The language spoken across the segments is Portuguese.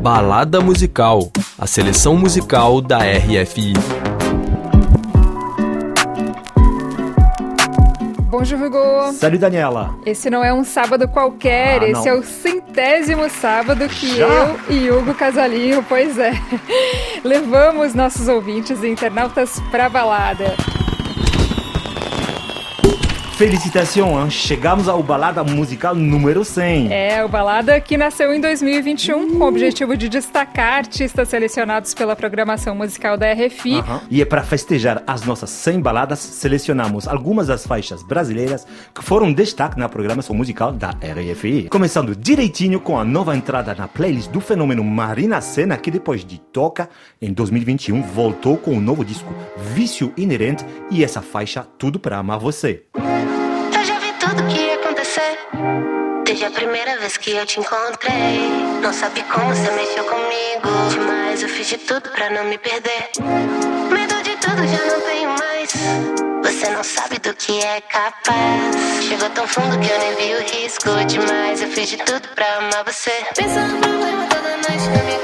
Balada Musical, a seleção musical da RFI. Bonjour, Hugo. Salut, Daniela. Esse não é um sábado qualquer, Ah, esse é o centésimo sábado que Já? eu e Hugo Casalinho, pois é, levamos nossos ouvintes e internautas pra balada. Felicitações, hein? chegamos ao Balada Musical número 100. É, o Balada que nasceu em 2021 com o objetivo de destacar artistas selecionados pela programação musical da RFI. Aham. E é para festejar as nossas 100 baladas, selecionamos algumas das faixas brasileiras que foram destaque na programação musical da RFI. Começando direitinho com a nova entrada na playlist do fenômeno Marina Senna, que depois de Toca, em 2021, voltou com o novo disco Vício Inerente e essa faixa Tudo Pra Amar Você. Tudo que ia acontecer. Desde a primeira vez que eu te encontrei. Não sabe como você mexeu comigo. Demais, eu fiz de tudo pra não me perder. Medo de tudo já não tenho mais. Você não sabe do que é capaz. Chegou tão fundo que eu nem vi o risco. Demais, eu fiz de tudo pra amar você. Pensando no problema toda noite na minha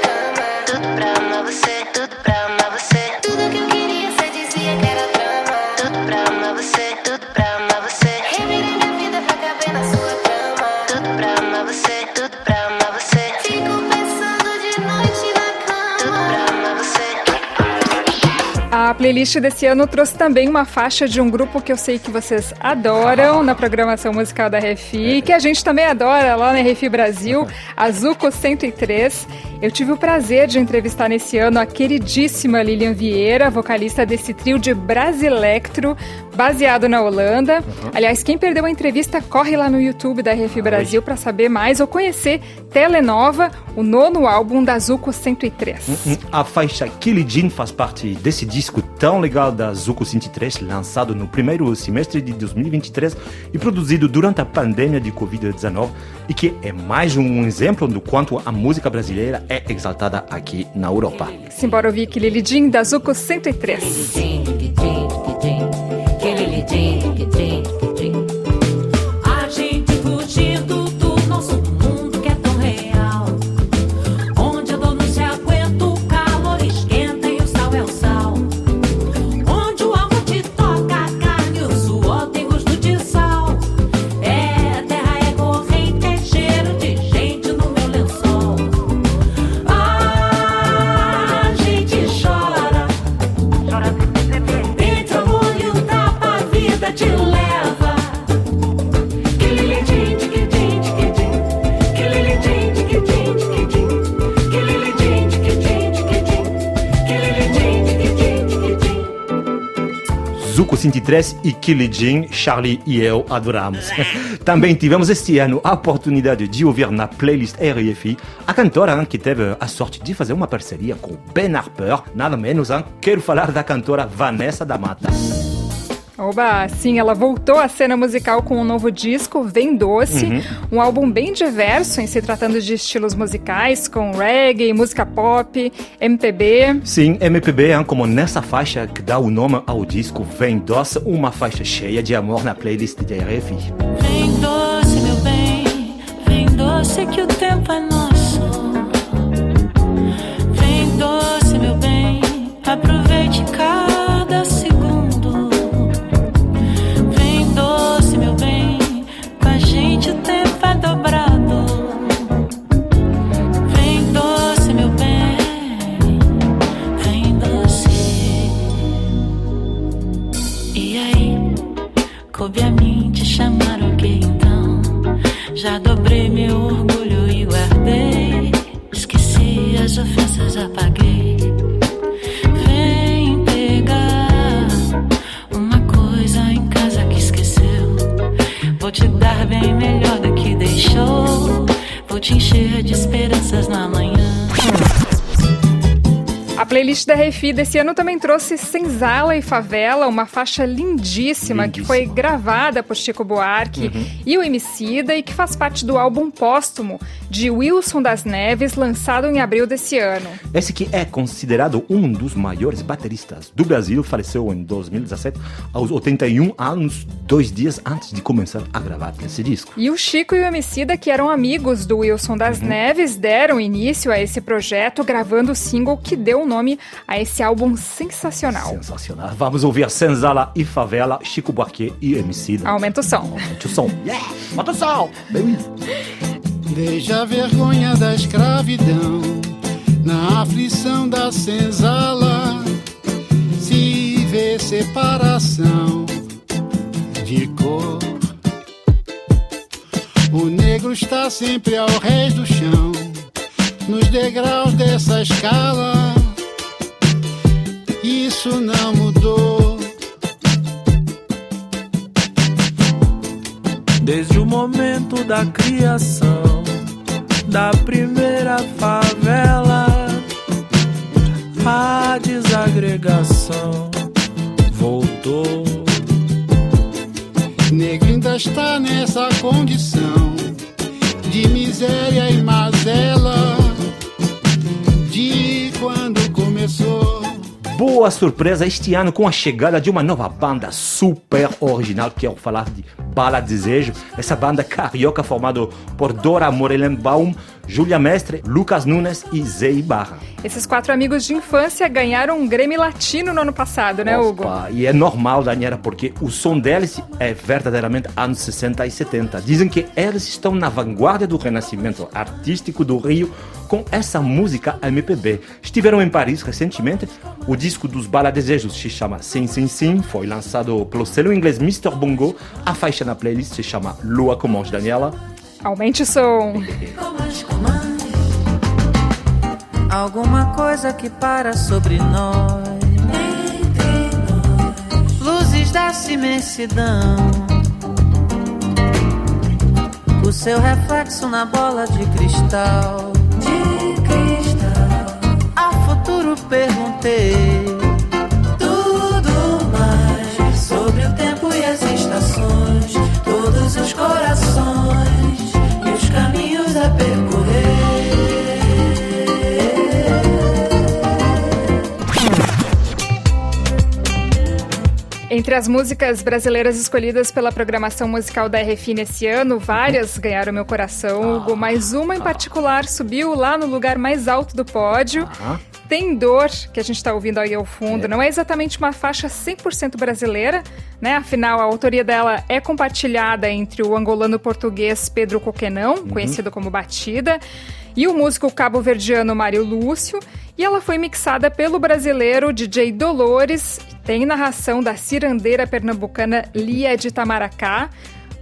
playlist desse ano trouxe também uma faixa de um grupo que eu sei que vocês adoram na programação musical da RFI, que a gente também adora lá na RFI Brasil, a Zuko 103. Eu tive o prazer de entrevistar nesse ano a queridíssima Lilian Vieira, vocalista desse trio de Brasilectro, baseado na Holanda. Aliás, quem perdeu a entrevista, corre lá no YouTube da RFI Brasil para saber mais ou conhecer Telenova, o nono álbum da Zuko 103. Hum, A faixa Killy Jean faz parte desse disco tão legal da Zuko 103, lançado no primeiro semestre de 2023 e produzido durante a pandemia de Covid-19, e que é mais um exemplo do quanto a música brasileira é exaltada aqui na Europa. Simbora ouvir Jean da Zuko 103. A 1923 e Killie Jean, Charlie e eu adoramos. Também tivemos este ano a oportunidade de ouvir na playlist RFI a cantora que teve a sorte de fazer uma parceria com Ben Harper, nada menos, hein? quero falar da cantora Vanessa da Mata. Oba, sim, ela voltou à cena musical com um novo disco, Vem Doce, um álbum bem diverso em se tratando de estilos musicais, com reggae, música pop, MPB. Sim, MPB, hein, como nessa faixa que dá o nome ao disco Vem Doce, uma faixa cheia de amor na playlist de RFI. Vem doce, meu bem, vem doce que o tempo é nosso. Encher de esperanças na manhã. A playlist da Refi desse ano também trouxe Senzala e Favela, uma faixa lindíssima, Lindíssima. que foi gravada por Chico Buarque e o Emicida e que faz parte do álbum póstumo de Wilson das Neves, lançado em abril desse ano. Esse que é considerado um dos maiores bateristas do Brasil, faleceu em 2017, aos 81 anos, dois dias antes de começar a gravar esse disco. E o Chico e o Emicida, que eram amigos do Wilson das Neves, deram início a esse projeto gravando o single que deu nome a esse álbum sensacional. Sensacional. Vamos ouvir Senzala e Favela, Chico Buarque e Emicida. Aumenta o som. Aumente o som. Yeah! Bota o som! Veja a vergonha da escravidão na aflição da senzala. Se vê separação de cor. O negro está sempre ao rés do chão, nos degraus dessa escala. Isso não mudou. Desde o momento da criação da primeira favela, a desagregação voltou. Negro ainda está nessa condição de miséria e mazela Boa surpresa este ano com a chegada de uma nova banda super original. Quero falar de Bala Desejo. Essa banda carioca formada por Dora Morelenbaum, Júlia Mestre, Lucas Nunes e Zé Ibarra. Esses quatro amigos de infância ganharam um Grêmio Latino no ano passado, né, Hugo? Opa, E é normal, Daniela, porque o som deles é verdadeiramente anos 60 e 70. Dizem que eles estão na vanguarda do renascimento artístico do Rio com essa música MPB. Estiveram em Paris recentemente. O disco dos Bala Desejos se chama Sim Sim Sim, foi lançado pelo selo inglês Mr. Bongo. A faixa na playlist se chama Lua Comanche, Daniela. Aumente o som. Alguma coisa que para sobre nós. Luzes da imensidão. O seu reflexo na bola de cristal. De cristal. A futuro perguntei. Entre as músicas brasileiras escolhidas pela programação musical da RFI nesse ano, várias ganharam meu coração, Hugo, mas uma em particular subiu lá no lugar mais alto do pódio. Tem Dor, que a gente está ouvindo aí ao fundo, não é exatamente uma faixa 100% brasileira, né? Afinal, a autoria dela é compartilhada entre o angolano português Pedro Coquenão, conhecido como Batida, e o músico cabo-verdiano Mário Lúcio, e ela foi mixada pelo brasileiro DJ Dolores, tem narração da cirandeira pernambucana Lia de Itamaracá,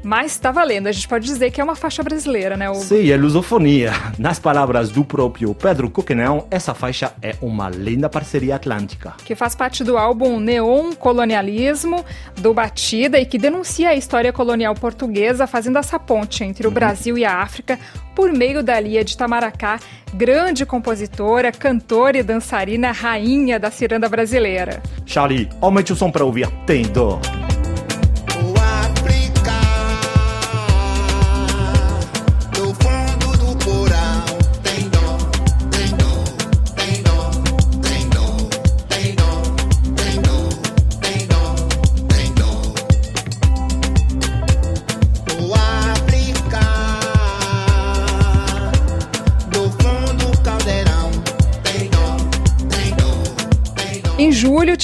mas está valendo, a gente pode dizer que é uma faixa brasileira, né, Hugo? Sim, é lusofonia. Nas palavras do próprio Pedro Coquenão, essa faixa é uma linda parceria atlântica. que faz parte do álbum Neon Colonialismo, do Batida, e que denuncia a história colonial portuguesa, fazendo essa ponte entre o Brasil e a África por meio da Lia de Tamaracá, grande compositora, cantora e dançarina, rainha da ciranda brasileira. Charlie, aumente o som para ouvir Tem Dor.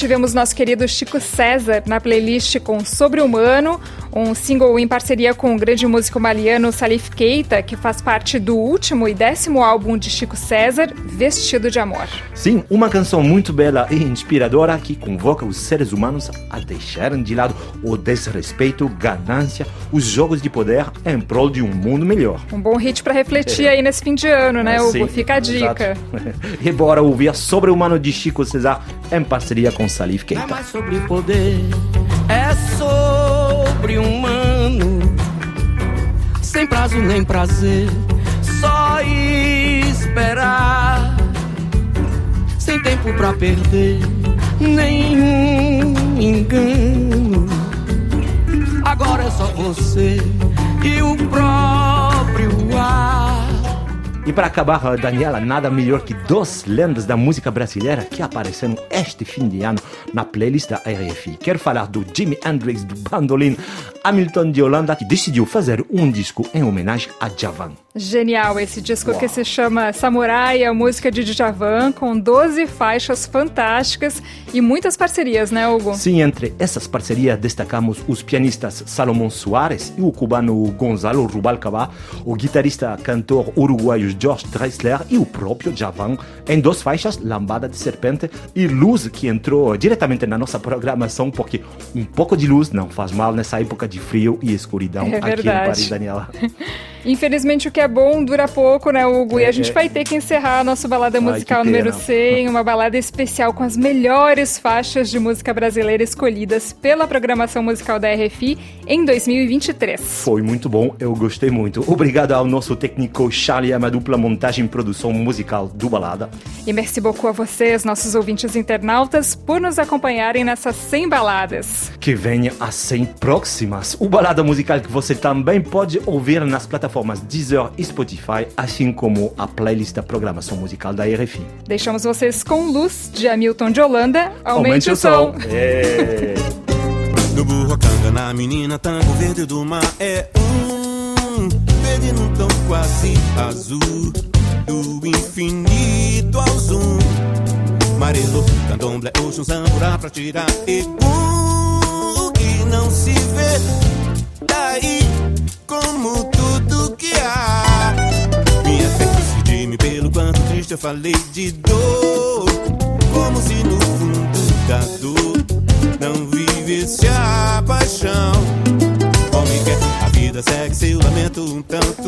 Tivemos nosso querido Chico César na playlist com Sobre Humano, um single em parceria com o grande músico maliano Salif Keita, que faz parte do último e décimo álbum de Chico César, Vestido de Amor. Sim, uma canção muito bela e inspiradora que convoca os seres humanos a deixarem de lado o desrespeito, ganância, os jogos de poder em prol de um mundo melhor. Um bom hit para refletir aí nesse fim de ano, né, Hugo? Sim, Fica a dica. exato. e bora ouvir Sobre o Humano de Chico César em parceria com Salif é Keita. mais sobre poder, é sobre humano. Sem prazo nem prazer, só esperar. sem tempo pra perder nenhum engano. Agora é só você e o próprio ar. E para acabar, Daniela, nada melhor que duas lendas da música brasileira que apareceram este fim de ano na playlist da RFI. Quero falar do Jimi Hendrix, do bandolim Hamilton de Holanda, que decidiu fazer um disco em homenagem a Javan. Genial esse disco que se chama Samurai, a música de Djavan, com 12 faixas fantásticas e muitas parcerias, né, Hugo? Sim, entre essas parcerias destacamos os pianistas Salomão Soares e o cubano Gonzalo Rubalcaba, o guitarrista cantor uruguaio George Drexler e o próprio Javan, em duas faixas, Lambada de Serpente e Luz, que entrou diretamente na nossa programação, porque um pouco de luz não faz mal nessa época de frio e escuridão É aqui em. Paris, Daniela. Infelizmente o que é bom dura pouco, né, Hugo? E a gente é. vai ter que encerrar nossa balada Ai, musical número pena. 100, uma balada especial com as melhores faixas de música brasileira escolhidas pela programação musical da RFI em 2023. Foi muito bom, eu gostei muito. Obrigado ao nosso técnico Charlie Amadou pela montagem e produção musical do Balada. E merci beaucoup a vocês, nossos ouvintes internautas, por nos acompanharem nessas 100 baladas. Que venha as 100 próximas. O Balada Musical que você também pode ouvir nas plataformas Deezer e Spotify, assim como a playlist da programação musical da RFI. Deixamos vocês com Luz, de Hamilton de Holanda. Aumente, o som. É. No burrocanga, na menina, tango verde do mar é um verde num tom quase azul do infinito ao zoom. Marelo, candomblé, oxum, samburá pra tirar egum que não se vê daí como eu falei de dor, como se no fundo da dor não vivesse a paixão. Homem quer, a vida segue seu lamento um tanto